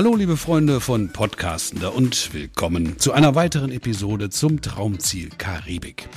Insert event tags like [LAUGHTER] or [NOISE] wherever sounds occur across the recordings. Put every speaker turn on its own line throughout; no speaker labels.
Hallo liebe Freunde von Podcastender und willkommen zu einer weiteren Episode zum Traumziel Karibik.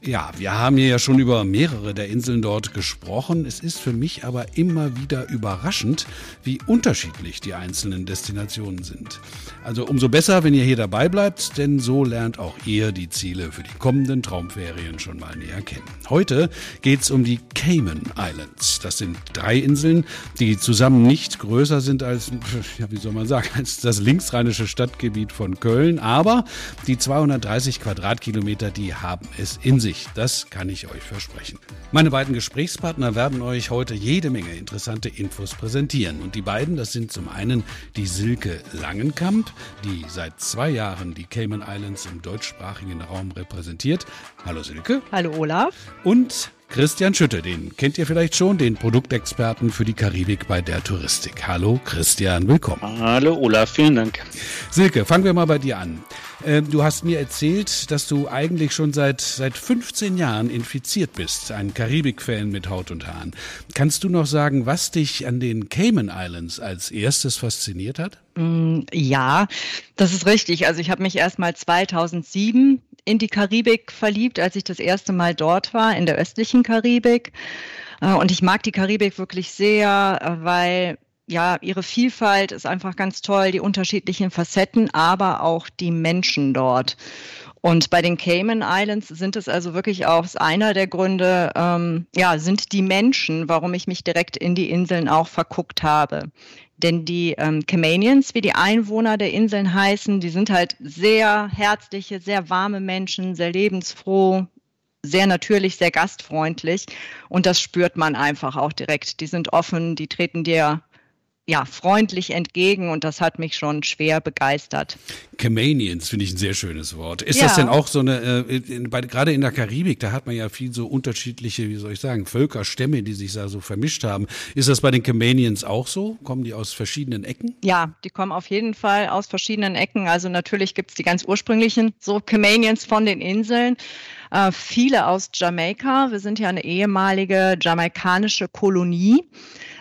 Ja, wir haben hier ja schon über mehrere der Inseln dort gesprochen. Es ist für mich aber immer wieder überraschend, wie unterschiedlich die einzelnen Destinationen sind. Also umso besser, wenn ihr hier dabei bleibt, denn so lernt auch ihr die Ziele für die kommenden Traumferien schon mal näher kennen. Heute geht's um die Cayman Islands. Das sind drei Inseln, die zusammen nicht größer sind als, [LAUGHS] ja, wie soll man sagen, als das linksrheinische Stadtgebiet von Köln, aber die 230 Quadratkilometer, die haben es in sich sich, das kann ich euch versprechen. Meine beiden Gesprächspartner werden euch heute jede Menge interessante Infos präsentieren. Und die beiden, das sind zum einen die Silke Langenkamp, die seit zwei Jahren die Cayman Islands im deutschsprachigen Raum repräsentiert. Hallo Silke.
Hallo Olaf.
Und Christian Schütte, den kennt ihr vielleicht schon, den Produktexperten für die Karibik bei der Touristik. Hallo Christian, willkommen.
Hallo Olaf, vielen Dank.
Silke, fangen wir mal bei dir an. Ähm, du hast mir erzählt, dass du eigentlich schon seit, seit 15 Jahren infiziert bist, ein Karibik-Fan mit Haut und Haaren. Kannst du noch sagen, was dich an den Cayman Islands als erstes fasziniert hat?
Mm, ja, das ist richtig. Also ich habe mich erst mal 2007 in die Karibik verliebt, als ich das erste Mal dort war, in der östlichen Karibik. Äh, und ich mag die Karibik wirklich sehr, äh, weil ja, ihre Vielfalt ist einfach ganz toll, die unterschiedlichen Facetten, aber auch die Menschen dort. Und bei den Cayman Islands sind es also wirklich auch einer der Gründe, ähm, ja, sind die Menschen, warum ich mich direkt in die Inseln auch verguckt habe. Denn die ähm, Caymanians, wie die Einwohner der Inseln heißen, die sind halt sehr herzliche, sehr warme Menschen, sehr lebensfroh, sehr natürlich, sehr gastfreundlich. Und das spürt man einfach auch direkt. Die sind offen, die treten dir ja, freundlich entgegen und das hat mich schon schwer begeistert.
Caymanians finde ich ein sehr schönes Wort. Ist ja. das denn auch so eine, äh, in, bei, gerade in der Karibik, da hat man ja viel so unterschiedliche, wie soll ich sagen, Völker, Stämme, die sich da so vermischt haben. Ist das bei den Caymanians auch so? Kommen die aus verschiedenen Ecken?
Ja, die kommen auf jeden Fall aus verschiedenen Ecken. Also natürlich gibt es die ganz ursprünglichen so Caymanians von den Inseln. Äh, viele aus Jamaika. Wir sind ja eine ehemalige jamaikanische Kolonie.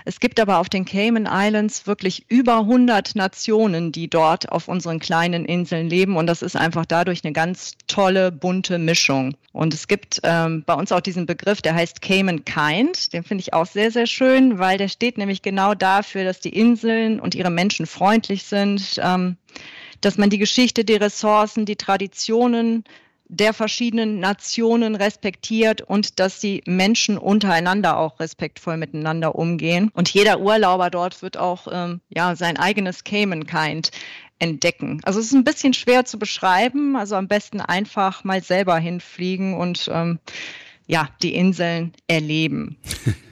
Es gibt aber auf den Cayman Islands wirklich über 100 Nationen, die dort auf unseren kleinen Inseln leben. Und das ist einfach dadurch eine ganz tolle, bunte Mischung. Und es gibt ähm, bei uns auch diesen Begriff, der heißt Cayman Kind. Den finde ich auch sehr, sehr schön, weil der steht nämlich genau dafür, dass die Inseln und ihre Menschen freundlich sind, ähm, dass man die Geschichte, die Ressourcen, die Traditionen der verschiedenen Nationen respektiert und dass die Menschen untereinander auch respektvoll miteinander umgehen. Und jeder Urlauber dort wird auch ähm, ja, sein eigenes Cayman-Kind entdecken. Also es ist ein bisschen schwer zu beschreiben, also am besten einfach mal selber hinfliegen und ähm, ja, die Inseln erleben. [LAUGHS]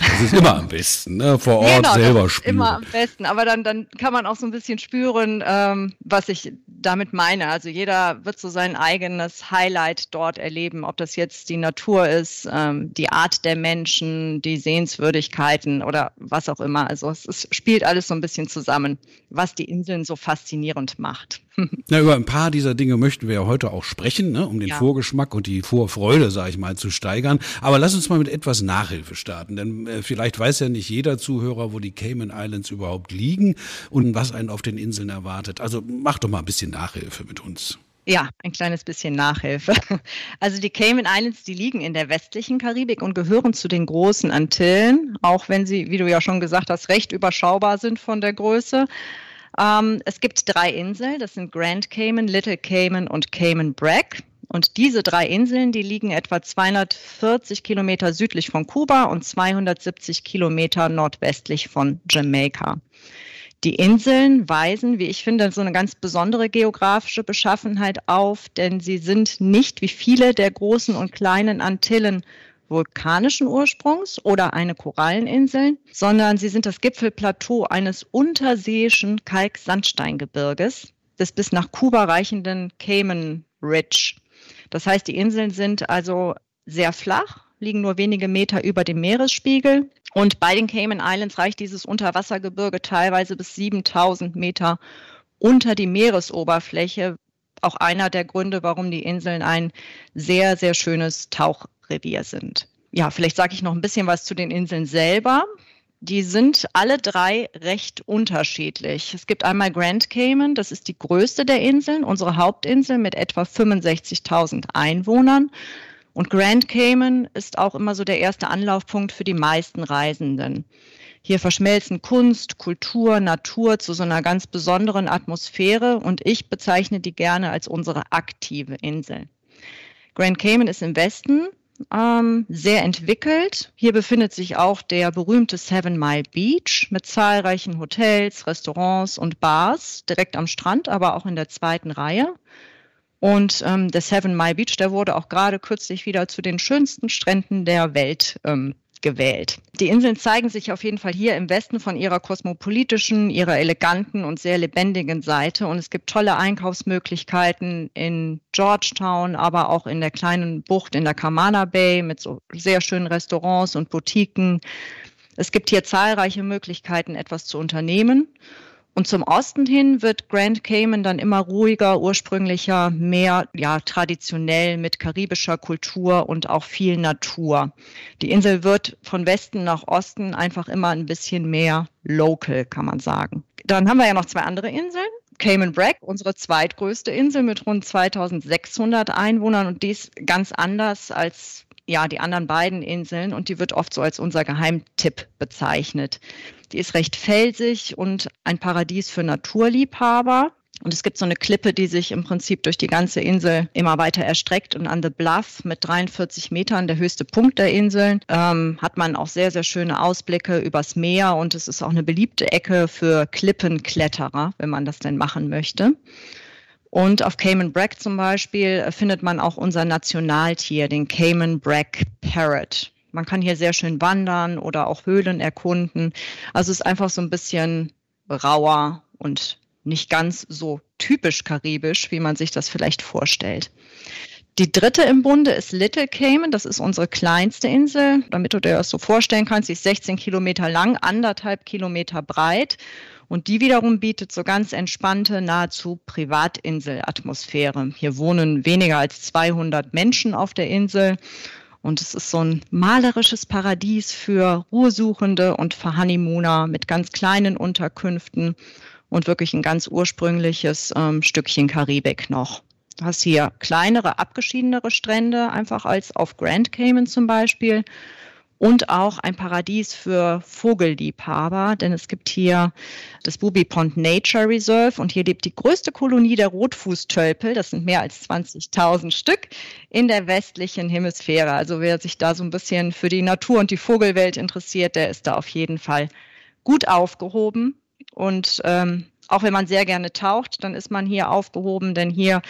Das ist immer am besten, ne? vor Ort genau, selber spüren.
Immer am besten, aber dann, dann kann man auch so ein bisschen spüren, ähm, was ich damit meine. Also jeder wird so sein eigenes Highlight dort erleben, ob das jetzt die Natur ist, ähm, die Art der Menschen, die Sehenswürdigkeiten oder was auch immer. Also es, es spielt alles so ein bisschen zusammen, was die Inseln so faszinierend macht. [LAUGHS]
Na, über ein paar dieser Dinge möchten wir ja heute auch sprechen, ne, um den ja. Vorgeschmack und die Vorfreude, sage ich mal, zu steigern. Aber lass uns mal mit etwas Nachhilfe starten, denn äh, vielleicht weiß ja nicht jeder Zuhörer, wo die Cayman Islands überhaupt liegen und was einen auf den Inseln erwartet. Also mach doch mal ein bisschen Nachhilfe mit uns.
Ja, ein kleines bisschen Nachhilfe. [LAUGHS] Also die Cayman Islands, die liegen in der westlichen Karibik und gehören zu den großen Antillen, auch wenn sie, wie du ja schon gesagt hast, recht überschaubar sind von der Größe. Ähm, es gibt drei Inseln, das sind Grand Cayman, Little Cayman und Cayman Brac. Und diese drei Inseln, die liegen etwa 240 Kilometer südlich von Kuba und 270 Kilometer nordwestlich von Jamaika. Die Inseln weisen, wie ich finde, so eine ganz besondere geografische Beschaffenheit auf, denn sie sind nicht wie viele der großen und kleinen Antillen vulkanischen Ursprungs oder eine Koralleninseln, sondern sie sind das Gipfelplateau eines unterseeischen Kalksandsteingebirges des bis nach Kuba reichenden Cayman Ridge. Das heißt, die Inseln sind also sehr flach, liegen nur wenige Meter über dem Meeresspiegel. Und bei den Cayman Islands reicht dieses Unterwassergebirge teilweise bis 7000 Meter unter die Meeresoberfläche. Auch einer der Gründe, warum die Inseln ein sehr, sehr schönes Tauchrevier sind. Ja, vielleicht sage ich noch ein bisschen was zu den Inseln selber. Die sind alle drei recht unterschiedlich. Es gibt einmal Grand Cayman, das ist die größte der Inseln, unsere Hauptinsel mit etwa 65.000 Einwohnern. Und Grand Cayman ist auch immer so der erste Anlaufpunkt für die meisten Reisenden. Hier verschmelzen Kunst, Kultur, Natur zu so einer ganz besonderen Atmosphäre und ich bezeichne die gerne als unsere aktive Insel. Grand Cayman ist im Westen, ähm, sehr entwickelt. Hier befindet sich auch der berühmte Seven Mile Beach mit zahlreichen Hotels, Restaurants und Bars direkt am Strand, aber auch in der zweiten Reihe. Und ähm, der Seven Mile Beach, der wurde auch gerade kürzlich wieder zu den schönsten Stränden der Welt ähm, gewählt. Die Inseln zeigen sich auf jeden Fall hier im Westen von ihrer kosmopolitischen, ihrer eleganten und sehr lebendigen Seite. Und es gibt tolle Einkaufsmöglichkeiten in Georgetown, aber auch in der kleinen Bucht in der Kamana Bay mit so sehr schönen Restaurants und Boutiquen. Es gibt hier zahlreiche Möglichkeiten, etwas zu unternehmen. Und zum Osten hin wird Grand Cayman dann immer ruhiger, ursprünglicher, mehr ja, traditionell mit karibischer Kultur und auch viel Natur. Die Insel wird von Westen nach Osten einfach immer ein bisschen mehr local, kann man sagen. Dann haben wir ja noch zwei andere Inseln. Cayman Brack, unsere zweitgrößte Insel mit rund 2600 Einwohnern und dies ganz anders als ja, die anderen beiden Inseln und die wird oft so als unser Geheimtipp bezeichnet. Die ist recht felsig und ein Paradies für Naturliebhaber. Und es gibt so eine Klippe, die sich im Prinzip durch die ganze Insel immer weiter erstreckt. Und an The Bluff mit 43 Metern, der höchste Punkt der Inseln, ähm, hat man auch sehr, sehr schöne Ausblicke übers Meer. Und es ist auch eine beliebte Ecke für Klippenkletterer, wenn man das denn machen möchte. Und auf Cayman Brack zum Beispiel äh, findet man auch unser Nationaltier, den Cayman Brack Parrot. Man kann hier sehr schön wandern oder auch Höhlen erkunden. Also es ist einfach so ein bisschen rauer und nicht ganz so typisch karibisch, wie man sich das vielleicht vorstellt. Die dritte im Bunde ist Little Cayman. Das ist unsere kleinste Insel. Damit du dir das so vorstellen kannst, sie ist 16 Kilometer lang, anderthalb Kilometer breit und die wiederum bietet so ganz entspannte, nahezu Privatinselatmosphäre. Hier wohnen weniger als 200 Menschen auf der Insel. Und es ist so ein malerisches Paradies für Ruhesuchende und für Honeymooner mit ganz kleinen Unterkünften und wirklich ein ganz ursprüngliches ähm, Stückchen Karibik noch. Du hast hier kleinere, abgeschiedenere Strände, einfach als auf Grand Cayman zum Beispiel und auch ein Paradies für Vogelliebhaber, denn es gibt hier das Bubi Pond Nature Reserve und hier lebt die größte Kolonie der Rotfußtölpel, das sind mehr als 20.000 Stück, in der westlichen Hemisphäre. Also wer sich da so ein bisschen für die Natur und die Vogelwelt interessiert, der ist da auf jeden Fall gut aufgehoben. Und ähm, auch wenn man sehr gerne taucht, dann ist man hier aufgehoben, denn hier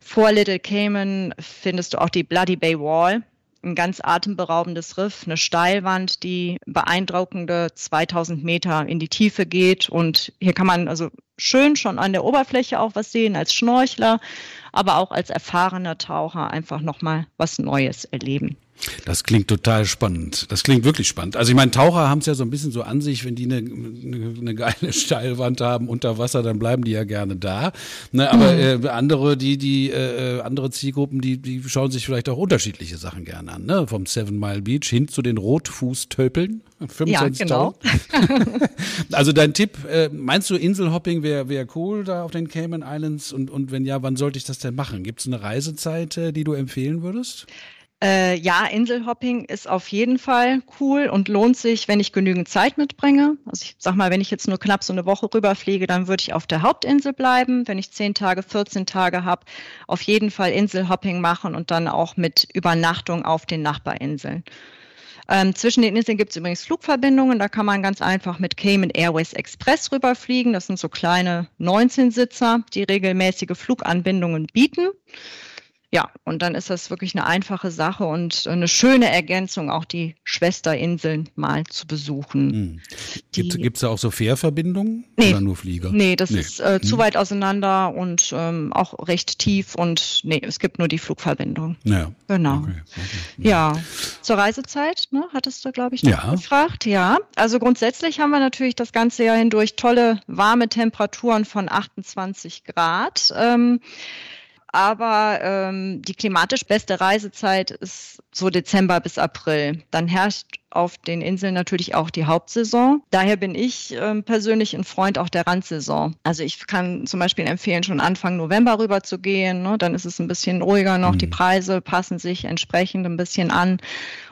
vor Little Cayman findest du auch die Bloody Bay Wall ein ganz atemberaubendes Riff, eine Steilwand, die beeindruckende 2000 Meter in die Tiefe geht. Und hier kann man also schön schon an der Oberfläche auch was sehen als Schnorchler, aber auch als erfahrener Taucher einfach nochmal was Neues erleben.
Das klingt total spannend. Das klingt wirklich spannend. Also ich meine, Taucher haben es ja so ein bisschen so an sich, wenn die eine, eine, eine geile [LAUGHS] Steilwand haben unter Wasser, dann bleiben die ja gerne da. Ne, aber mhm. äh, andere, die, die äh, andere Zielgruppen, die, die schauen sich vielleicht auch unterschiedliche Sachen gerne an. Ne? Vom Seven Mile Beach hin zu den Rotfußtölpeln.
25 [LAUGHS] ja, genau. [LAUGHS]
also dein Tipp, äh, meinst du Inselhopping wäre wär cool da auf den Cayman Islands? Und, und wenn ja, wann sollte ich das denn machen? Gibt es eine Reisezeit, äh, die du empfehlen würdest?
Äh, ja, Inselhopping ist auf jeden Fall cool und lohnt sich, wenn ich genügend Zeit mitbringe. Also ich sag mal, wenn ich jetzt nur knapp so eine Woche rüberfliege, dann würde ich auf der Hauptinsel bleiben. Wenn ich 10 Tage, 14 Tage habe, auf jeden Fall Inselhopping machen und dann auch mit Übernachtung auf den Nachbarinseln. Ähm, zwischen den Inseln gibt es übrigens Flugverbindungen. Da kann man ganz einfach mit Cayman Airways Express rüberfliegen. Das sind so kleine 19-Sitzer, die regelmäßige Fluganbindungen bieten. Ja, und dann ist das wirklich eine einfache Sache und eine schöne Ergänzung, auch die Schwesterinseln mal zu besuchen.
Hm. Gibt es da auch so Fährverbindungen
nee,
oder nur Flieger?
Nee, das nee. ist äh, hm. zu weit auseinander und ähm, auch recht tief und nee, es gibt nur die Flugverbindung.
Ja.
Genau. Okay, okay. Ja. ja. Zur Reisezeit, ne, hattest du, glaube ich, noch ja. gefragt. Ja, also grundsätzlich haben wir natürlich das ganze Jahr hindurch tolle warme Temperaturen von 28 Grad. Ähm, aber ähm, die klimatisch beste Reisezeit ist so Dezember bis April. Dann herrscht auf den Inseln natürlich auch die Hauptsaison. Daher bin ich äh, persönlich ein Freund auch der Randsaison. Also ich kann zum Beispiel empfehlen, schon Anfang November rüber zu gehen. Ne? Dann ist es ein bisschen ruhiger noch. Mhm. Die Preise passen sich entsprechend ein bisschen an.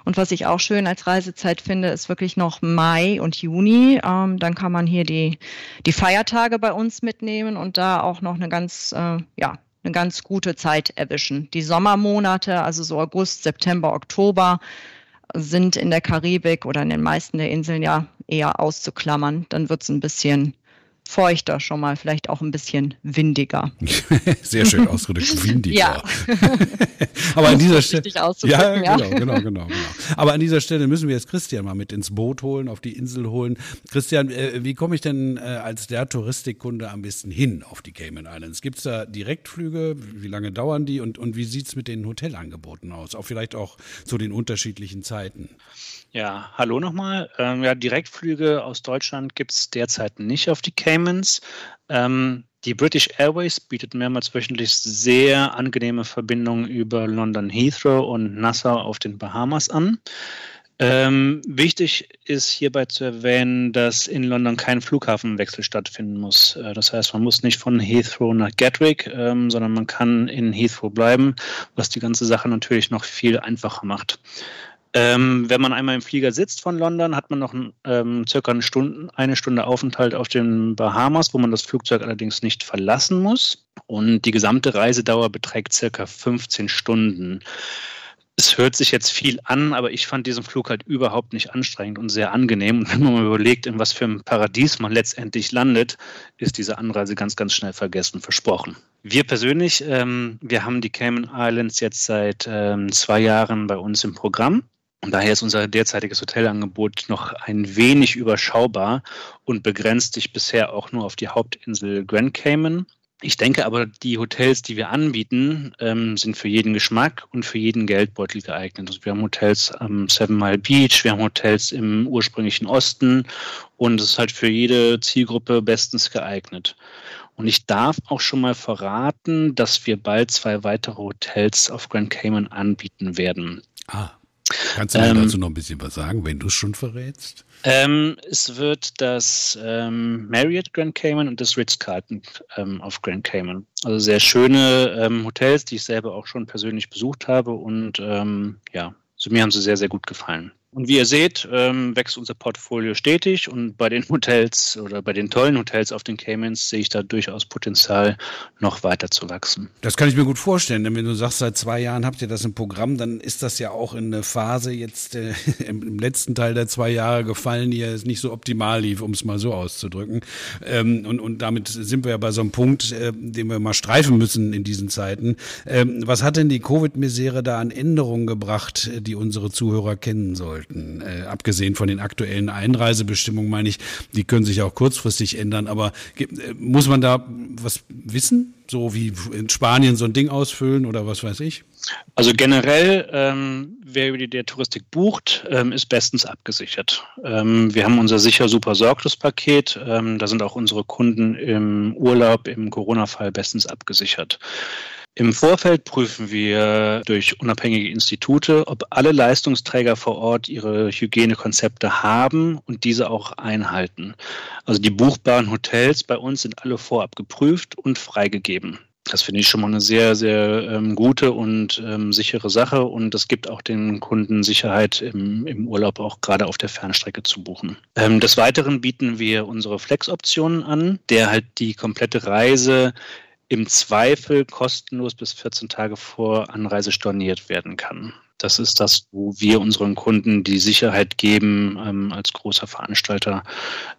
Und was ich auch schön als Reisezeit finde, ist wirklich noch Mai und Juni. Ähm, dann kann man hier die, die Feiertage bei uns mitnehmen und da auch noch eine ganz, äh, ja, eine ganz gute Zeit erwischen. Die Sommermonate, also so August, September, Oktober, sind in der Karibik oder in den meisten der Inseln ja eher auszuklammern. Dann wird es ein bisschen feuchter schon mal, vielleicht auch ein bisschen windiger. [LAUGHS]
Sehr schön ausgedrückt, [LAUGHS] windiger. ja. [LAUGHS] Aber an dieser Stelle. Ja, ja, genau, genau, genau, genau. Aber an dieser Stelle müssen wir jetzt Christian mal mit ins Boot holen, auf die Insel holen. Christian, äh, wie komme ich denn äh, als der Touristikkunde am besten hin auf die Cayman Islands? Gibt es da Direktflüge? Wie lange dauern die? Und, und wie sieht es mit den Hotelangeboten aus? Auch vielleicht auch zu den unterschiedlichen Zeiten.
Ja, hallo nochmal. Ähm, ja, Direktflüge aus Deutschland gibt es derzeit nicht auf die Caymans. Ähm, die British Airways bietet mehrmals wöchentlich sehr angenehme Verbindungen über London Heathrow und Nassau auf den Bahamas an. Ähm, wichtig ist hierbei zu erwähnen, dass in London kein Flughafenwechsel stattfinden muss. Äh, das heißt, man muss nicht von Heathrow nach Gatwick, ähm, sondern man kann in Heathrow bleiben, was die ganze Sache natürlich noch viel einfacher macht. Ähm, wenn man einmal im Flieger sitzt von London, hat man noch ähm, circa eine Stunde, eine Stunde Aufenthalt auf den Bahamas, wo man das Flugzeug allerdings nicht verlassen muss. Und die gesamte Reisedauer beträgt circa 15 Stunden. Es hört sich jetzt viel an, aber ich fand diesen Flug halt überhaupt nicht anstrengend und sehr angenehm. Und wenn man mal überlegt, in was für einem Paradies man letztendlich landet, ist diese Anreise ganz, ganz schnell vergessen, versprochen. Wir persönlich, ähm, wir haben die Cayman Islands jetzt seit ähm, zwei Jahren bei uns im Programm. Und daher ist unser derzeitiges Hotelangebot noch ein wenig überschaubar und begrenzt sich bisher auch nur auf die Hauptinsel Grand Cayman. Ich denke aber, die Hotels, die wir anbieten, ähm, sind für jeden Geschmack und für jeden Geldbeutel geeignet. Also wir haben Hotels am Seven Mile Beach, wir haben Hotels im ursprünglichen Osten und es ist halt für jede Zielgruppe bestens geeignet. Und ich darf auch schon mal verraten, dass wir bald zwei weitere Hotels auf Grand Cayman anbieten werden.
Ah. Kannst du mir ähm, dazu noch ein bisschen was sagen, wenn du es schon verrätst?
Ähm, es wird das ähm, Marriott Grand Cayman und das Ritz-Carlton ähm, auf Grand Cayman. Also sehr schöne ähm, Hotels, die ich selber auch schon persönlich besucht habe und ähm, ja, also mir haben sie sehr, sehr gut gefallen. Und wie ihr seht, ähm, wächst unser Portfolio stetig und bei den Hotels oder bei den tollen Hotels auf den Caymans sehe ich da durchaus Potenzial, noch weiter zu wachsen.
Das kann ich mir gut vorstellen, denn wenn du sagst, seit zwei Jahren habt ihr das im Programm, dann ist das ja auch in eine Phase jetzt äh, [LAUGHS] im, letzten Teil der zwei Jahre gefallen, die ja nicht so optimal lief, um es mal so auszudrücken. Ähm, und, und damit sind wir ja bei so einem Punkt, äh, den wir mal streifen müssen in diesen Zeiten. Ähm, was hat denn die Covid-Misere da an Änderungen gebracht, die unsere Zuhörer kennen sollen? Sollten. Äh, abgesehen von den aktuellen Einreisebestimmungen meine ich, die können sich auch kurzfristig ändern. Aber äh, muss man da was wissen? So wie in Spanien so ein Ding ausfüllen oder was weiß ich?
Also generell, ähm, wer über die der Touristik bucht, ähm, ist bestens abgesichert. Ähm, wir haben unser sicher super Sorglospaket. Ähm, da sind auch unsere Kunden im Urlaub, im Corona-Fall bestens abgesichert. Im Vorfeld prüfen wir durch unabhängige Institute, ob alle Leistungsträger vor Ort ihre Hygienekonzepte haben und diese auch einhalten. Also die buchbaren Hotels bei uns sind alle vorab geprüft und freigegeben. Das finde ich schon mal eine sehr, sehr ähm, gute und ähm, sichere Sache und das gibt auch den Kunden Sicherheit im, im Urlaub auch gerade auf der Fernstrecke zu buchen. Ähm, des Weiteren bieten wir unsere Flex-Optionen an, der halt die komplette Reise im Zweifel kostenlos bis 14 Tage vor Anreise storniert werden kann. Das ist das, wo wir unseren Kunden die Sicherheit geben, ähm, als großer Veranstalter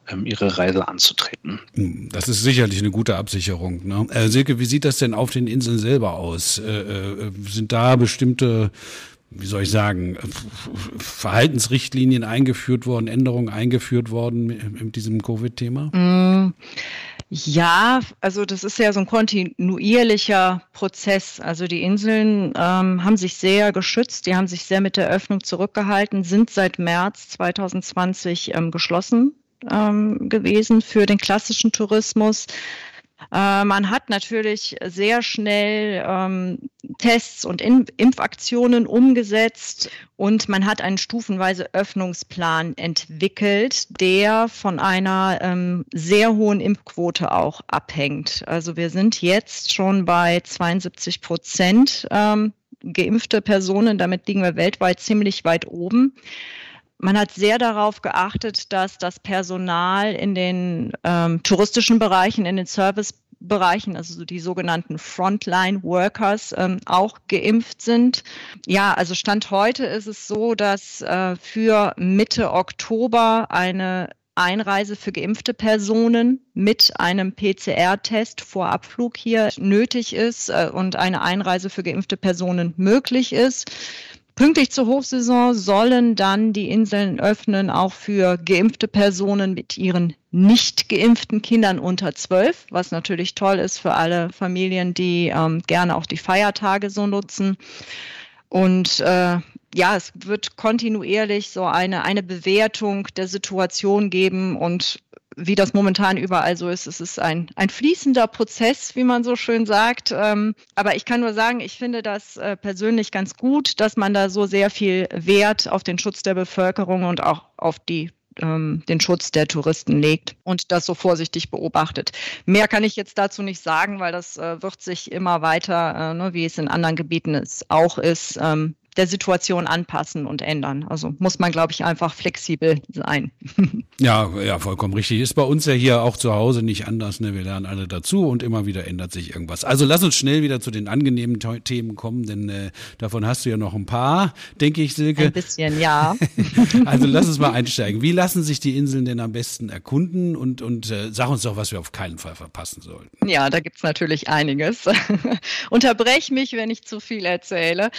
ähm, ihre Reise anzutreten.
Hm, das ist sicherlich eine gute Absicherung. Ne? Äh, Silke, wie sieht das denn auf den Inseln selber aus? Äh, äh, sind da bestimmte wie soll ich sagen, Verhaltensrichtlinien eingeführt worden, Änderungen eingeführt worden mit, diesem Covid-Thema?
Ja, also das ist ja so ein kontinuierlicher Prozess. Also die Inseln ähm, haben sich sehr geschützt, die haben sich sehr mit der Öffnung zurückgehalten, sind seit März 2020 ähm, geschlossen ähm, gewesen für den klassischen Tourismus. Äh, man hat natürlich sehr schnell ähm, Tests und In Impfaktionen umgesetzt und man hat einen stufenweise Öffnungsplan entwickelt, der von einer ähm, sehr hohen Impfquote auch abhängt. Also wir sind jetzt schon bei 72 Prozent ähm, geimpfte Personen. Damit liegen wir weltweit ziemlich weit oben. Man hat sehr darauf geachtet, dass das Personal in den ähm, touristischen Bereichen, in den Servicebereichen, also so die sogenannten Frontline Workers, ähm, auch geimpft sind. Ja, also Stand heute ist es so, dass äh, für Mitte Oktober eine Einreise für geimpfte Personen mit einem PCR-Test vor Abflug hier nötig ist äh, und eine Einreise für geimpfte Personen möglich ist. Pünktlich zur Hochsaison sollen dann die Inseln öffnen, auch für geimpfte Personen mit ihren nicht geimpften Kindern unter zwölf, was natürlich toll ist für alle Familien, die ähm, gerne auch die Feiertage so nutzen. Und äh, ja, es wird kontinuierlich so eine, eine Bewertung der Situation geben und wie das momentan überall so ist, es ist ein, ein fließender Prozess, wie man so schön sagt. Ähm, aber ich kann nur sagen, ich finde das äh, persönlich ganz gut, dass man da so sehr viel Wert auf den Schutz der Bevölkerung und auch auf die ähm, den Schutz der Touristen legt und das so vorsichtig beobachtet. Mehr kann ich jetzt dazu nicht sagen, weil das äh, wird sich immer weiter, äh, ne, wie es in anderen Gebieten auch ist, ähm, der Situation anpassen und ändern. Also muss man, glaube ich, einfach flexibel sein. [LAUGHS]
Ja, ja, vollkommen richtig. Ist bei uns ja hier auch zu Hause nicht anders. Ne? Wir lernen alle dazu und immer wieder ändert sich irgendwas. Also lass uns schnell wieder zu den angenehmen Themen kommen, denn äh, davon hast du ja noch ein paar, denke ich, Silke.
Ein bisschen, ja. [LAUGHS]
also lass uns mal einsteigen. Wie lassen sich die Inseln denn am besten erkunden und, und äh, sag uns doch, was wir auf keinen Fall verpassen sollten.
Ja, da gibt's natürlich einiges. [LAUGHS] Unterbrech mich, wenn ich zu viel erzähle.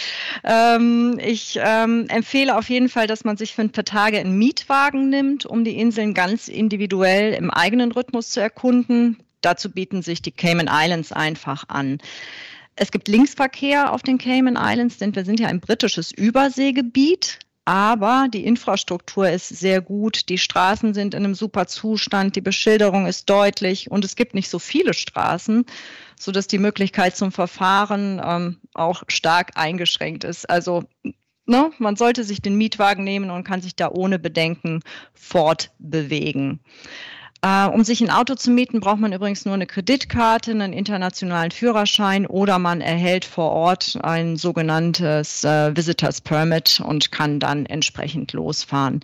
Ähm, ähm, ich ähm, empfehle auf jeden Fall, dass man sich für ein paar Tage einen Mietwagen nimmt, um die Inseln ganz individuell im eigenen Rhythmus zu erkunden. Dazu bieten sich die Cayman Islands einfach an. Es gibt Linksverkehr auf den Cayman Islands, denn wir sind ja ein britisches Überseegebiet. Aber die Infrastruktur ist sehr gut, die Straßen sind in einem super Zustand, die Beschilderung ist deutlich und es gibt nicht so viele Straßen, sodass die Möglichkeit zum Verfahren ähm, auch stark eingeschränkt ist. Also ne, man sollte sich den Mietwagen nehmen und kann sich da ohne Bedenken fortbewegen. Äh, um sich ein Auto zu mieten, braucht man übrigens nur eine Kreditkarte, einen internationalen Führerschein oder man erhält vor Ort ein sogenanntes äh, Visitors Permit und kann dann entsprechend losfahren.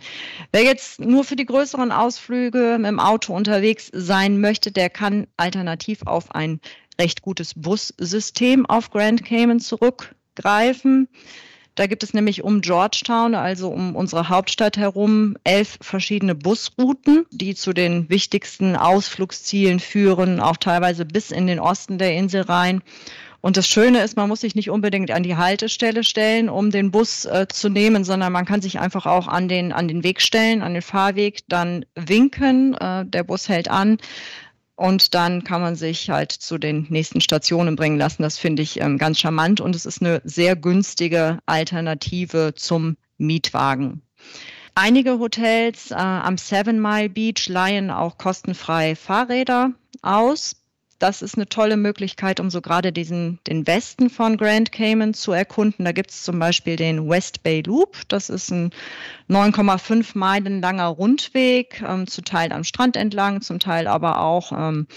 Wer jetzt nur für die größeren Ausflüge mit dem Auto unterwegs sein möchte, der kann alternativ auf ein recht gutes Bussystem auf Grand Cayman zurückgreifen. Da gibt es nämlich um Georgetown, also um unsere Hauptstadt herum, elf verschiedene Busrouten, die zu den wichtigsten Ausflugszielen führen, auch teilweise bis in den Osten der Insel rein. Und das Schöne ist, man muss sich nicht unbedingt an die Haltestelle stellen, um den Bus äh, zu nehmen, sondern man kann sich einfach auch an den, an den Weg stellen, an den Fahrweg, dann winken, äh, der Bus hält an und dann kann man sich halt zu den nächsten Stationen bringen lassen. Das finde ich ähm, ganz charmant und es ist eine sehr günstige Alternative zum Mietwagen. Einige Hotels äh, am Seven Mile Beach leihen auch kostenfrei Fahrräder aus das ist eine tolle Möglichkeit, um so gerade diesen, den Westen von Grand Cayman zu erkunden. Da gibt es zum Beispiel den West Bay Loop. Das ist ein 9,5 Meilen langer Rundweg, ähm, zu Teil am Strand entlang, zum Teil aber auch ähm,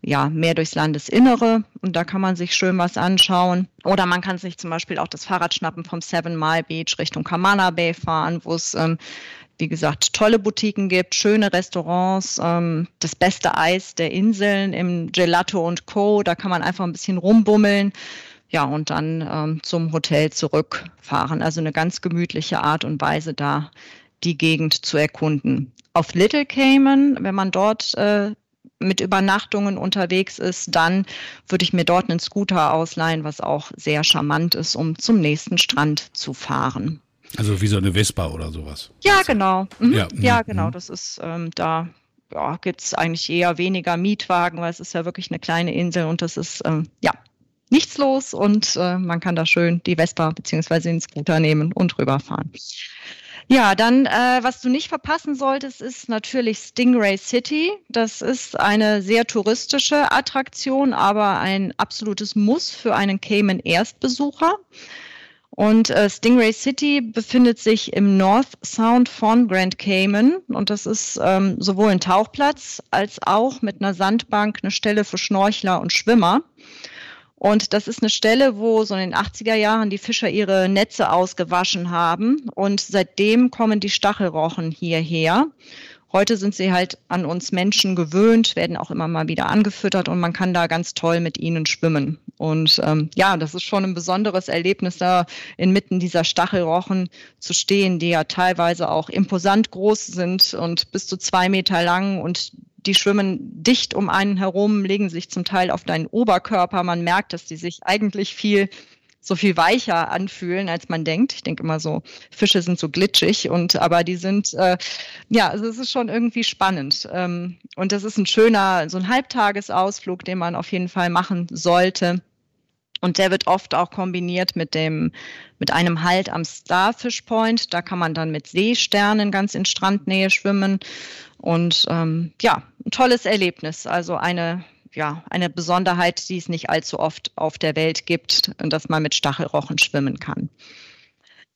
ja, mehr durchs Landesinnere. Und da kann man sich schön was anschauen. Oder man kann sich zum Beispiel auch das Fahrrad schnappen vom Seven Mile Beach Richtung Kamana Bay fahren, wo es ähm, wie gesagt, tolle Boutiquen gibt, schöne Restaurants, ähm, das beste Eis der Inseln im Gelato und Co. Da kann man einfach ein bisschen rumbummeln. Ja, und dann ähm, zum Hotel zurückfahren. Also eine ganz gemütliche Art und Weise, da die Gegend zu erkunden. Auf Little Cayman, wenn man dort äh, mit Übernachtungen unterwegs ist, dann würde ich mir dort einen Scooter ausleihen, was auch sehr charmant ist, um zum nächsten Strand zu fahren.
Also wie so eine Vespa oder sowas.
Ja, genau. Mhm. Ja. ja, mhm. genau. Das ist ähm, da ja, gibt es eigentlich eher weniger Mietwagen, weil es ist ja wirklich eine kleine Insel und das ist ähm, ja nichts los und äh, man kann da schön die Vespa beziehungsweise den Scooter nehmen und rüberfahren. Ja, dann, äh, was du nicht verpassen solltest, ist natürlich Stingray City. Das ist eine sehr touristische Attraktion, aber ein absolutes Muss für einen Cayman-Erstbesucher. Und äh, Stingray City befindet sich im North Sound von Grand Cayman. Und das ist ähm, sowohl ein Tauchplatz als auch mit einer Sandbank eine Stelle für Schnorchler und Schwimmer. Und das ist eine Stelle, wo so in den 80er Jahren die Fischer ihre Netze ausgewaschen haben. Und seitdem kommen die Stachelrochen hierher. Heute sind sie halt an uns Menschen gewöhnt, werden auch immer mal wieder angefüttert und man kann da ganz toll mit ihnen schwimmen. Und ähm, ja, das ist schon ein besonderes Erlebnis, da inmitten dieser Stachelrochen zu stehen, die ja teilweise auch imposant groß sind und bis zu zwei Meter lang und die schwimmen dicht um einen herum, legen sich zum Teil auf deinen Oberkörper. Man merkt, dass die sich eigentlich viel so viel weicher anfühlen, als man denkt. Ich denke immer so, Fische sind so glitschig und aber die sind, äh, ja, also es ist schon irgendwie spannend. Ähm, und das ist ein schöner, so ein Halbtagesausflug, den man auf jeden Fall machen sollte. Und der wird oft auch kombiniert mit dem, mit einem Halt am Starfish Point. Da kann man dann mit Seesternen ganz in Strandnähe schwimmen. Und ähm, ja, ein tolles Erlebnis. Also eine ja, eine Besonderheit, die es nicht allzu oft auf der Welt gibt, dass man mit Stachelrochen schwimmen kann.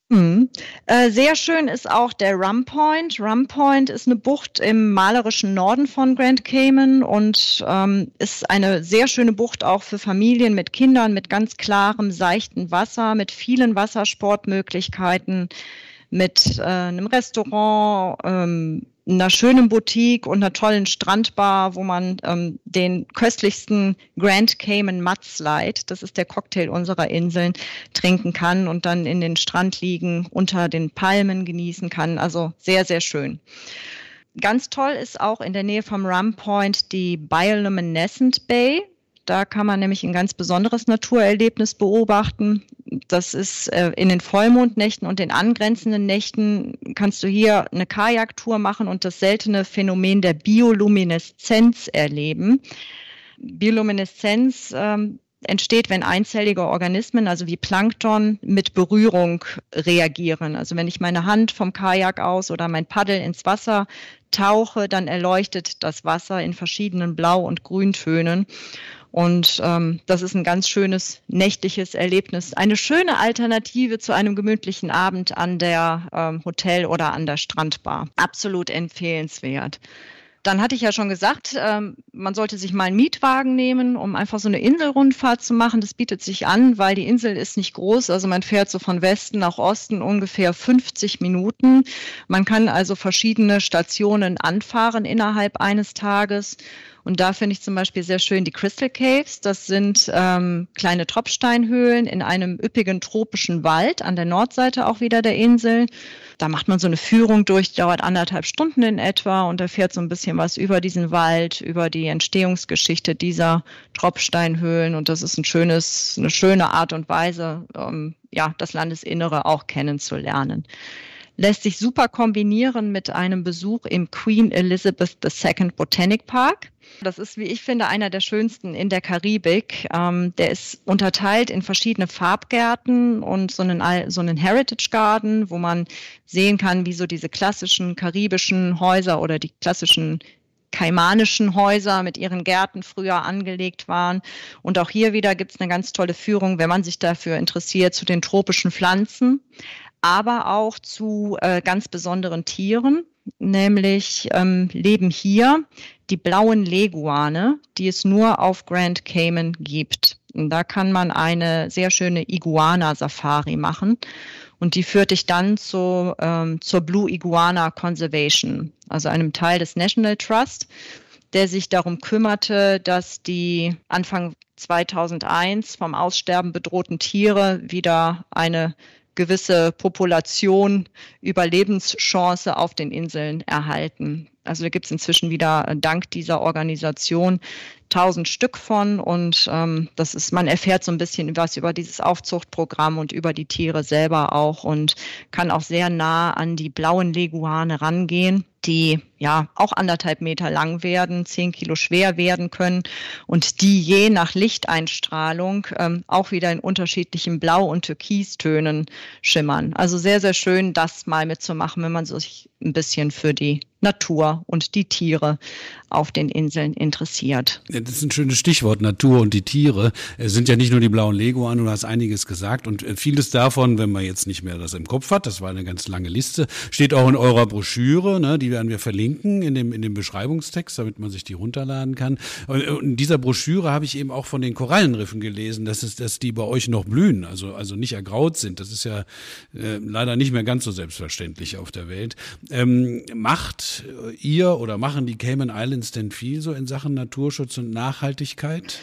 Mhm. Äh, sehr schön ist auch der Rum Point. Rum Point ist eine Bucht im malerischen Norden von Grand Cayman und ähm, ist eine sehr schöne Bucht auch für Familien mit Kindern, mit ganz klarem, seichten Wasser, mit vielen Wassersportmöglichkeiten, mit äh, einem Restaurant, ähm, einer schönen Boutique und einer tollen Strandbar, wo man ähm, den köstlichsten Grand Cayman Mudslide, das ist der Cocktail unserer Inseln, trinken kann und dann in den Strand liegen, unter den Palmen genießen kann. Also sehr, sehr schön. Ganz toll ist auch in der Nähe vom Rum Point die Bioluminescent Bay. Da kann man nämlich ein ganz besonderes Naturerlebnis beobachten. Das ist äh, in den Vollmondnächten und den angrenzenden Nächten kannst du hier eine Kajaktour machen und das seltene Phänomen der Biolumineszenz erleben. Biolumineszenz ähm, entsteht, wenn einzellige Organismen, also wie Plankton, mit Berührung reagieren. Also wenn ich meine Hand vom Kajak aus oder mein Paddel ins Wasser tauche, dann erleuchtet das Wasser in verschiedenen Blau- und Grüntönen. Und ähm, das ist ein ganz schönes nächtliches Erlebnis. Eine schöne Alternative zu einem gemütlichen Abend an der ähm, Hotel- oder an der Strandbar. Absolut empfehlenswert. Dann hatte ich ja schon gesagt, ähm, man sollte sich mal einen Mietwagen nehmen, um einfach so eine Inselrundfahrt zu machen. Das bietet sich an, weil die Insel ist nicht groß. Also man fährt so von Westen nach Osten ungefähr 50 Minuten. Man kann also verschiedene Stationen anfahren innerhalb eines Tages. Und da finde ich zum Beispiel sehr schön die Crystal Caves. Das sind ähm, kleine Tropfsteinhöhlen in einem üppigen tropischen Wald an der Nordseite auch wieder der Insel. Da macht man so eine Führung durch, dauert anderthalb Stunden in etwa und erfährt so ein bisschen was über diesen Wald, über die Entstehungsgeschichte dieser Tropfsteinhöhlen. Und das ist ein schönes, eine schöne Art und Weise, um, ja, das Landesinnere auch kennenzulernen lässt sich super kombinieren mit einem Besuch im Queen Elizabeth II Botanic Park. Das ist, wie ich finde, einer der schönsten in der Karibik. Ähm, der ist unterteilt in verschiedene Farbgärten und so einen, so einen Heritage Garden, wo man sehen kann, wie so diese klassischen karibischen Häuser oder die klassischen kaimanischen Häuser mit ihren Gärten früher angelegt waren. Und auch hier wieder gibt es eine ganz tolle Führung, wenn man sich dafür interessiert, zu den tropischen Pflanzen aber auch zu äh, ganz besonderen Tieren, nämlich ähm, leben hier die blauen Leguane, die es nur auf Grand Cayman gibt. Und da kann man eine sehr schöne Iguana-Safari machen. Und die führt dich dann zu, ähm, zur Blue Iguana Conservation, also einem Teil des National Trust, der sich darum kümmerte, dass die Anfang 2001 vom Aussterben bedrohten Tiere wieder eine gewisse Population Überlebenschance auf den Inseln erhalten. Also da gibt es inzwischen wieder äh, dank dieser Organisation tausend Stück von und ähm, das ist, man erfährt so ein bisschen was über dieses Aufzuchtprogramm und über die Tiere selber auch und kann auch sehr nah an die blauen Leguane rangehen, die ja auch anderthalb Meter lang werden, zehn Kilo schwer werden können und die je nach Lichteinstrahlung ähm, auch wieder in unterschiedlichen Blau- und Türkistönen schimmern. Also sehr, sehr schön, das mal mitzumachen, wenn man sich ein bisschen für die Natur und die Tiere auf den Inseln interessiert.
Das ist ein schönes Stichwort, Natur und die Tiere. Es sind ja nicht nur die blauen Lego an, du hast einiges gesagt und äh, vieles davon, wenn man jetzt nicht mehr das im Kopf hat, das war eine ganz lange Liste, steht auch in eurer Broschüre, ne, die werden wir verlinken in dem, in dem Beschreibungstext, damit man sich die runterladen kann. Und in dieser Broschüre habe ich eben auch von den Korallenriffen gelesen, dass, es, dass die bei euch noch blühen, also, also nicht ergraut sind. Das ist ja äh, leider nicht mehr ganz so selbstverständlich auf der Welt. Ähm, macht ihr oder machen die Cayman Islands denn viel so in Sachen Naturschutz und Nachhaltigkeit?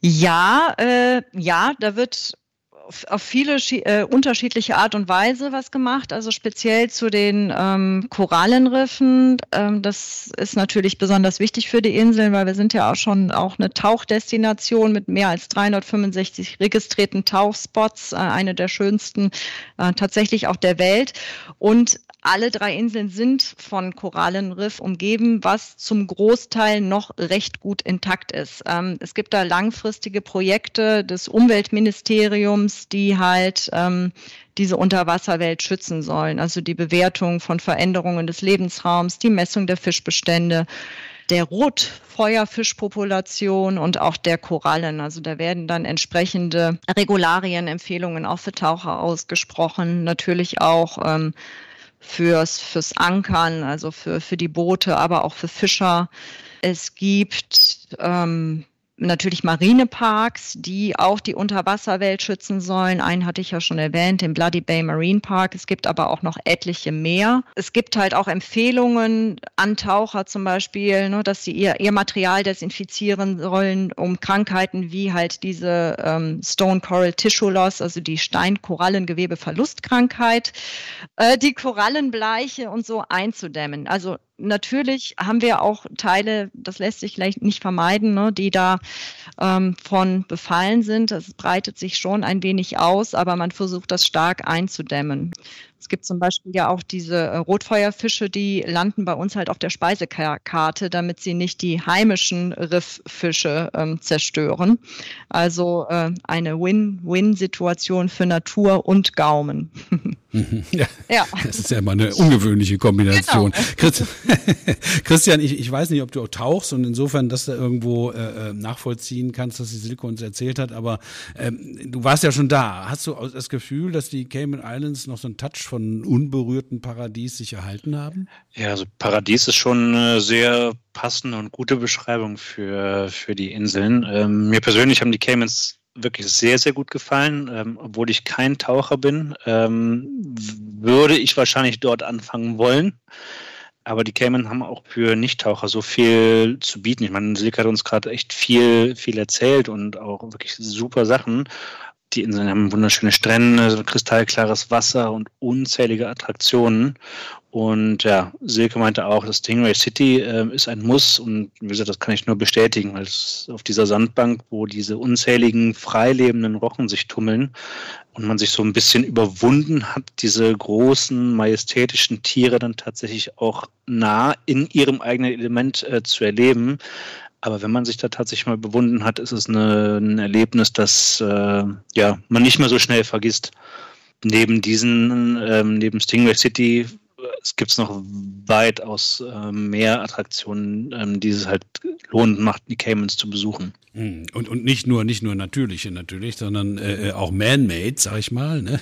Ja, äh, ja, da wird auf viele äh, unterschiedliche Art und Weise was gemacht. Also speziell zu den ähm, Korallenriffen. Ähm, das ist natürlich besonders wichtig für die Inseln, weil wir sind ja auch schon auch eine Tauchdestination mit mehr als 365 registrierten Tauchspots, äh, eine der schönsten äh, tatsächlich auch der Welt. Und alle drei Inseln sind von Korallenriff umgeben, was zum Großteil noch recht gut intakt ist. Ähm, es gibt da langfristige Projekte des Umweltministeriums, die halt ähm, diese Unterwasserwelt schützen sollen. Also die Bewertung von Veränderungen des Lebensraums, die Messung der Fischbestände, der Rotfeuerfischpopulation und auch der Korallen. Also da werden dann entsprechende Regularien, Empfehlungen auch für Taucher ausgesprochen. Natürlich auch ähm, fürs, fürs Ankern, also für, für die Boote, aber auch für Fischer. Es gibt ähm, natürlich Marineparks, die auch die Unterwasserwelt schützen sollen. Einen hatte ich ja schon erwähnt, den Bloody Bay Marine Park. Es gibt aber auch noch etliche mehr. Es gibt halt auch Empfehlungen an Taucher zum Beispiel, ne, dass sie ihr, ihr Material desinfizieren sollen, um Krankheiten wie halt diese ähm, Stone Coral Tissue Loss, also die Steinkorallengewebeverlustkrankheit, äh, die Korallenbleiche und so einzudämmen. Also natürlich haben wir auch Teile, das lässt sich vielleicht nicht vermeiden, ne, die da ähm, von befallen sind. Das breitet sich schon ein wenig aus, aber man versucht das stark einzudämmen. Es gibt zum Beispiel ja auch diese äh, Rotfeuerfische, die landen bei uns halt auf der Speisekarte, damit sie nicht die heimischen Rifffische ähm, zerstören. Also äh, eine Win-Win-Situation für Natur und Gaumen. [LAUGHS]
Ja, ja, das ist ja immer eine ungewöhnliche Kombination. Genau. [LAUGHS] Christian, ich, ich weiß nicht, ob du auch tauchst und insofern das da irgendwo äh, äh, nachvollziehen kannst, was die Silke uns erzählt hat, aber ähm, du warst ja schon da. Hast du das Gefühl, dass die Cayman Islands noch so einen Touch von unberührten Paradies sich erhalten haben?
Ja, also Paradies ist schon eine sehr passende und gute Beschreibung für, für die Inseln. Ähm, mir persönlich haben die Caymans wirklich sehr, sehr gut gefallen. Ähm, obwohl ich kein Taucher bin, ähm, würde ich wahrscheinlich dort anfangen wollen. Aber die Cayman haben auch für Nichttaucher so viel zu bieten. Ich meine, Silke hat uns gerade echt viel, viel erzählt und auch wirklich super Sachen. Die Inseln haben wunderschöne Strände, kristallklares Wasser und unzählige Attraktionen. Und ja, Silke meinte auch, das Stingray City äh, ist ein Muss und wie gesagt, das kann ich nur bestätigen, weil es auf dieser Sandbank, wo diese unzähligen freilebenden Rochen sich tummeln und man sich so ein bisschen überwunden hat, diese großen majestätischen Tiere dann tatsächlich auch nah in ihrem eigenen Element äh, zu erleben. Aber wenn man sich da tatsächlich mal bewunden hat, ist es eine, ein Erlebnis, das äh, ja man nicht mehr so schnell vergisst. Neben diesen, ähm, neben Stingray City es gibt noch weitaus äh, mehr Attraktionen, ähm, die es halt lohnend macht, die Caymans zu besuchen.
Hm, und, und nicht nur nicht nur natürliche natürlich, sondern äh, äh auch man-made, sag ich mal. Ne?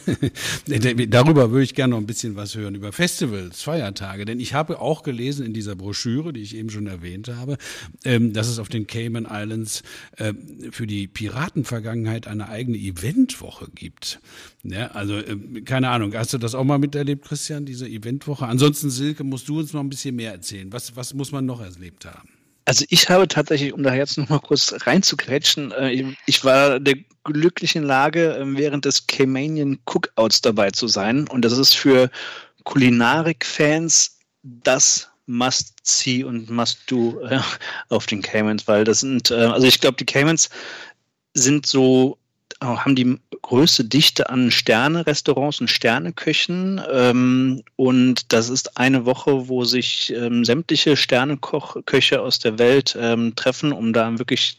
[LAUGHS] Darüber würde ich gerne noch ein bisschen was hören, über Festivals, Feiertage. Denn ich habe auch gelesen in dieser Broschüre, die ich eben schon erwähnt habe, ähm, dass es auf den Cayman Islands äh, für die Piratenvergangenheit eine eigene Eventwoche gibt. Ja, also äh, keine Ahnung, hast du das auch mal miterlebt, Christian, diese Eventwoche? Ansonsten, Silke, musst du uns noch ein bisschen mehr erzählen. Was, was muss man noch erlebt haben?
Also ich habe tatsächlich, um da jetzt noch mal kurz reinzugrätschen, äh, ich war der glücklichen Lage, ähm, während des Caymanian Cookouts dabei zu sein. Und das ist für Kulinarik-Fans das Must-See und Must-Do äh, auf den Caymans, weil das sind, äh, also ich glaube, die Caymans sind so haben die größte Dichte an Sterne-Restaurants und Sterneköchen. Ähm, und das ist eine Woche, wo sich ähm, sämtliche Sterneköche aus der Welt ähm, treffen, um da wirklich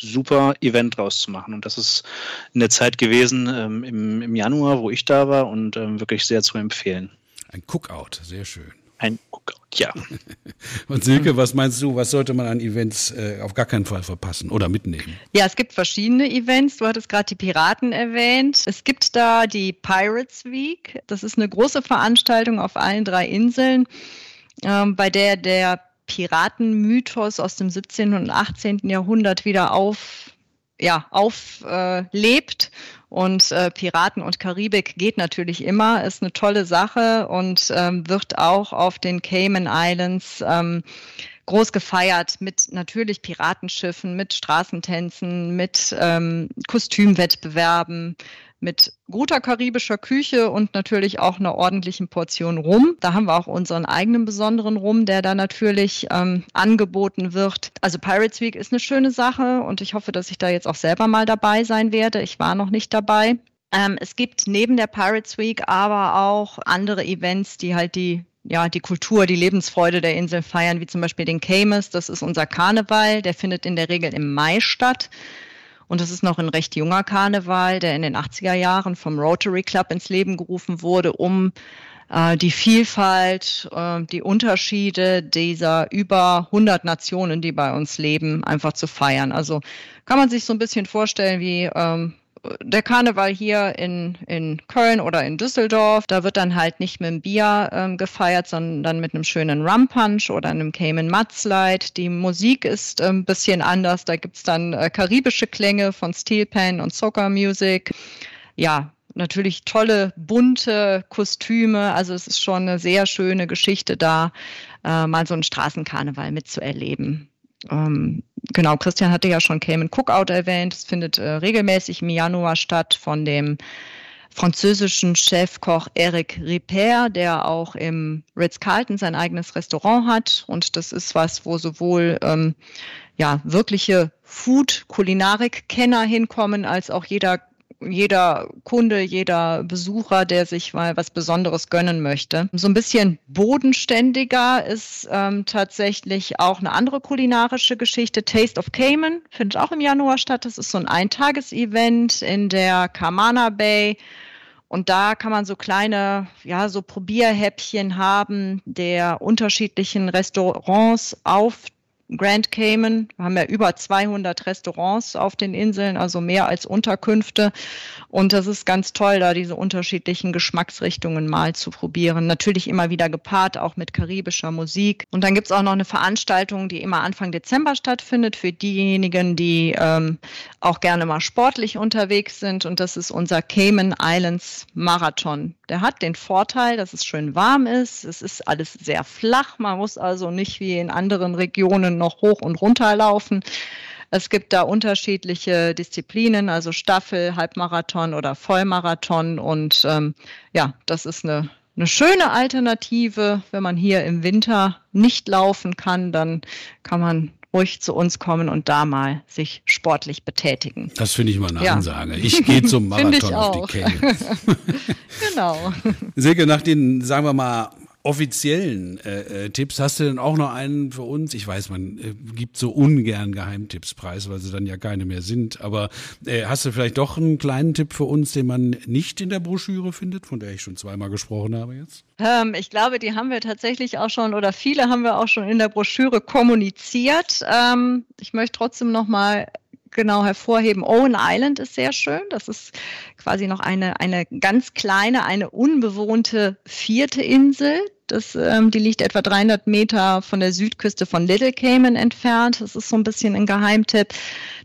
super Event draus zu machen. Und das ist in der Zeit gewesen ähm, im, im Januar, wo ich da war und ähm, wirklich sehr zu empfehlen.
Ein Cookout, sehr schön.
Ein Cookout, ja. [LAUGHS]
Und Silke, was meinst du, was sollte man an Events äh, auf gar keinen Fall verpassen oder mitnehmen?
Ja, es gibt verschiedene Events. Du hattest gerade die Piraten erwähnt. Es gibt da die Pirates Week. Das ist eine große Veranstaltung auf allen drei Inseln, ähm, bei der der Piratenmythos aus dem 17. und 18. Jahrhundert wieder auf, ja, auflebt. Und äh, Piraten und Karibik geht natürlich immer, ist eine tolle Sache und ähm, wird auch auf den Cayman Islands ähm, groß gefeiert mit natürlich Piratenschiffen, mit Straßentänzen, mit ähm, Kostümwettbewerben, mit guter karibischer Küche und natürlich auch einer ordentlichen Portion Rum. Da haben wir auch unseren eigenen besonderen Rum, der da natürlich ähm, angeboten wird. Also Pirates Week ist eine schöne Sache und ich hoffe, dass ich da jetzt auch selber mal dabei sein werde. Ich war noch nicht dabei. Ähm, es gibt neben der Pirates Week aber auch andere Events, die halt die ja, die Kultur, die Lebensfreude der Insel feiern, wie zum Beispiel den Camus. Das ist unser Karneval. Der findet in der Regel im Mai statt. Und das ist noch ein recht junger Karneval, der in den 80er Jahren vom Rotary Club ins Leben gerufen wurde, um äh, die Vielfalt, äh, die Unterschiede dieser über 100 Nationen, die bei uns leben, einfach zu feiern. Also kann man sich so ein bisschen vorstellen wie ähm, der Karneval hier in, in Köln oder in Düsseldorf, da wird dann halt nicht mit dem Bier ähm, gefeiert, sondern mit einem schönen Rum Punch oder einem Cayman Mudslide. Die Musik ist ein ähm, bisschen anders. Da gibt's dann äh, karibische Klänge von Steel Pan und Soca Music. Ja, natürlich tolle, bunte Kostüme. Also es ist schon eine sehr schöne Geschichte da, äh, mal so einen Straßenkarneval mitzuerleben. Ähm, genau, Christian hatte ja schon Cayman Cookout erwähnt. Es findet äh, regelmäßig im Januar statt von dem französischen Chefkoch Eric Ripper, der auch im Ritz-Carlton sein eigenes Restaurant hat. Und das ist was, wo sowohl ähm, ja, wirkliche Food-Kulinarik-Kenner hinkommen, als auch jeder jeder Kunde, jeder Besucher, der sich mal was Besonderes gönnen möchte. So ein bisschen bodenständiger ist ähm, tatsächlich auch eine andere kulinarische Geschichte. Taste of Cayman findet auch im Januar statt. Das ist so ein Eintagesevent in der Kamana Bay. Und da kann man so kleine, ja, so Probierhäppchen haben der unterschiedlichen Restaurants auf Grand Cayman. Wir haben ja über 200 Restaurants auf den Inseln, also mehr als Unterkünfte. Und das ist ganz toll, da diese unterschiedlichen Geschmacksrichtungen mal zu probieren. Natürlich immer wieder gepaart, auch mit karibischer Musik. Und dann gibt's auch noch eine Veranstaltung, die immer Anfang Dezember stattfindet, für diejenigen, die ähm, auch gerne mal sportlich unterwegs sind. Und das ist unser Cayman Islands Marathon. Der hat den Vorteil, dass es schön warm ist. Es ist alles sehr flach. Man muss also nicht wie in anderen Regionen noch hoch und runter laufen. Es gibt da unterschiedliche Disziplinen, also Staffel, Halbmarathon oder Vollmarathon. Und ähm, ja, das ist eine, eine schöne Alternative. Wenn man hier im Winter nicht laufen kann, dann kann man ruhig zu uns kommen und da mal sich sportlich betätigen.
Das finde ich mal eine ja. Ansage. Ich gehe zum [LAUGHS] Marathon auf die Kälte. [LAUGHS] genau. Silke, nach den, sagen wir mal, offiziellen äh, äh, Tipps. Hast du denn auch noch einen für uns? Ich weiß, man äh, gibt so ungern Geheimtipps preis, weil sie dann ja keine mehr sind. Aber äh, hast du vielleicht doch einen kleinen Tipp für uns, den man nicht in der Broschüre findet, von der ich schon zweimal gesprochen habe jetzt?
Ähm, ich glaube, die haben wir tatsächlich auch schon oder viele haben wir auch schon in der Broschüre kommuniziert. Ähm, ich möchte trotzdem noch mal genau hervorheben. Owen Island ist sehr schön. Das ist quasi noch eine, eine ganz kleine, eine unbewohnte vierte Insel. Das, ähm, die liegt etwa 300 Meter von der Südküste von Little Cayman entfernt. Das ist so ein bisschen ein Geheimtipp.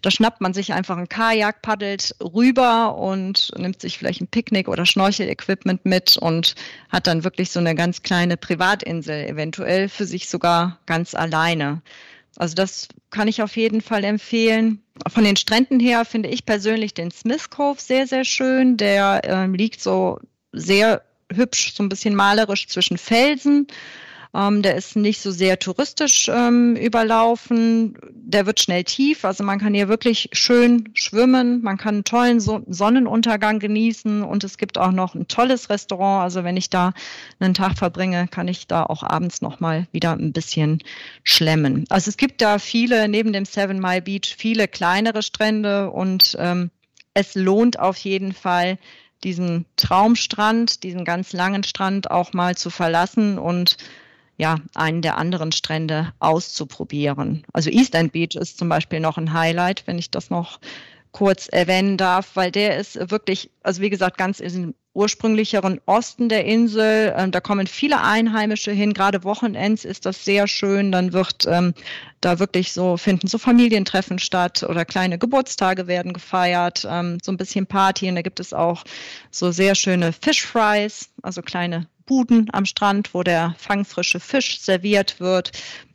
Da schnappt man sich einfach ein Kajak, paddelt rüber und nimmt sich vielleicht ein Picknick oder Schnorchel-Equipment mit und hat dann wirklich so eine ganz kleine Privatinsel, eventuell für sich sogar ganz alleine. Also das kann ich auf jeden Fall empfehlen. Von den Stränden her finde ich persönlich den Smith Cove sehr, sehr schön. Der äh, liegt so sehr hübsch, so ein bisschen malerisch zwischen Felsen. Ähm, der ist nicht so sehr touristisch ähm, überlaufen. Der wird schnell tief. Also man kann hier wirklich schön schwimmen. Man kann einen tollen so Sonnenuntergang genießen. Und es gibt auch noch ein tolles Restaurant. Also wenn ich da einen Tag verbringe, kann ich da auch abends nochmal wieder ein bisschen schlemmen. Also es gibt da viele, neben dem Seven Mile Beach, viele kleinere Strände und ähm, es lohnt auf jeden Fall, diesen Traumstrand, diesen ganz langen Strand auch mal zu verlassen und ja, einen der anderen Strände auszuprobieren. Also East End Beach ist zum Beispiel noch ein Highlight, wenn ich das noch kurz erwähnen darf, weil der ist wirklich, also wie gesagt, ganz im ursprünglicheren Osten der Insel. Ähm, da kommen viele Einheimische hin. Gerade Wochenends ist das sehr schön. Dann wird ähm, da wirklich so, finden so Familientreffen statt oder kleine Geburtstage werden gefeiert, ähm, so ein bisschen Party. Und da gibt es auch so sehr schöne Fish Fries, also kleine Buden am Strand, wo der fangfrische Fisch serviert wird.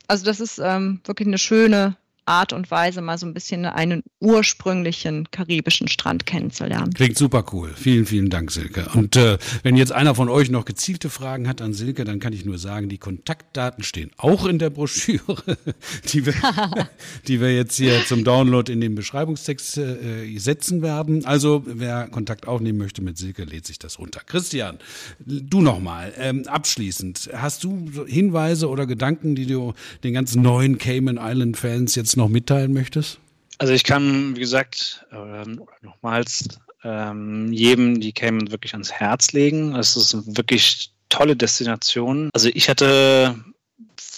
Also das ist ähm, wirklich eine schöne Art und Weise mal so ein bisschen einen ursprünglichen karibischen Strand kennenzulernen.
Klingt super cool. Vielen, vielen Dank, Silke. Und äh, wenn jetzt einer von euch noch gezielte Fragen hat an Silke, dann kann ich nur sagen, die Kontaktdaten stehen auch in der Broschüre, [LAUGHS] die wir, [LAUGHS] die wir jetzt hier zum Download in den Beschreibungstext äh, setzen werden. Also wer Kontakt aufnehmen möchte mit Silke, lädt sich das runter. Christian, du nochmal. Ähm, abschließend, hast du Hinweise oder Gedanken, die du den ganzen neuen Cayman Island Fans jetzt noch mitteilen möchtest?
Also ich kann, wie gesagt, äh, nochmals ähm, jedem die Cayman wirklich ans Herz legen. Es ist wirklich tolle Destination. Also ich hatte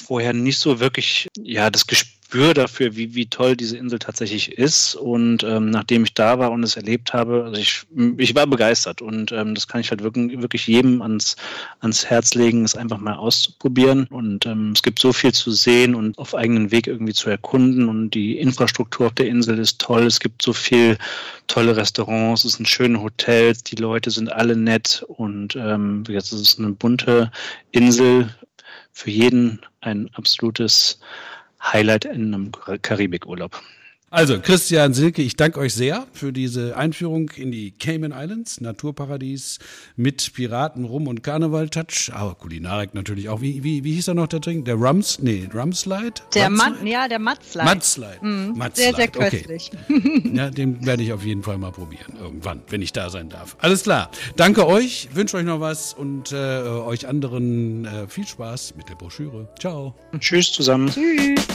vorher nicht so wirklich ja das Gespür dafür, wie, wie toll diese Insel tatsächlich ist. Und ähm, nachdem ich da war und es erlebt habe, also ich, ich war begeistert. Und ähm, das kann ich halt wirklich, wirklich jedem ans, ans Herz legen, es einfach mal auszuprobieren. Und ähm, es gibt so viel zu sehen und auf eigenen Weg irgendwie zu erkunden. Und die Infrastruktur auf der Insel ist toll. Es gibt so viel tolle Restaurants, es sind schöne Hotels, die Leute sind alle nett. Und ähm, jetzt ist es eine bunte Insel. Für jeden ein absolutes Highlight in einem Karibikurlaub.
Also, Christian Silke, ich danke euch sehr für diese Einführung in die Cayman Islands, Naturparadies mit Piraten, Rum und Karneval-Touch, aber Kulinarik natürlich auch. Wie, wie, wie hieß da noch der Drink? Der Rums? Nee, Rumslide?
Der Mud, ja, der Mudslide.
Mudslide. Mm,
Mudslide. Sehr, sehr köstlich.
Okay. [LAUGHS] ja, den werde ich auf jeden Fall mal probieren, irgendwann, wenn ich da sein darf. Alles klar. Danke euch, wünsche euch noch was und äh, euch anderen äh, viel Spaß mit der Broschüre. Ciao.
Tschüss zusammen. Tschüss.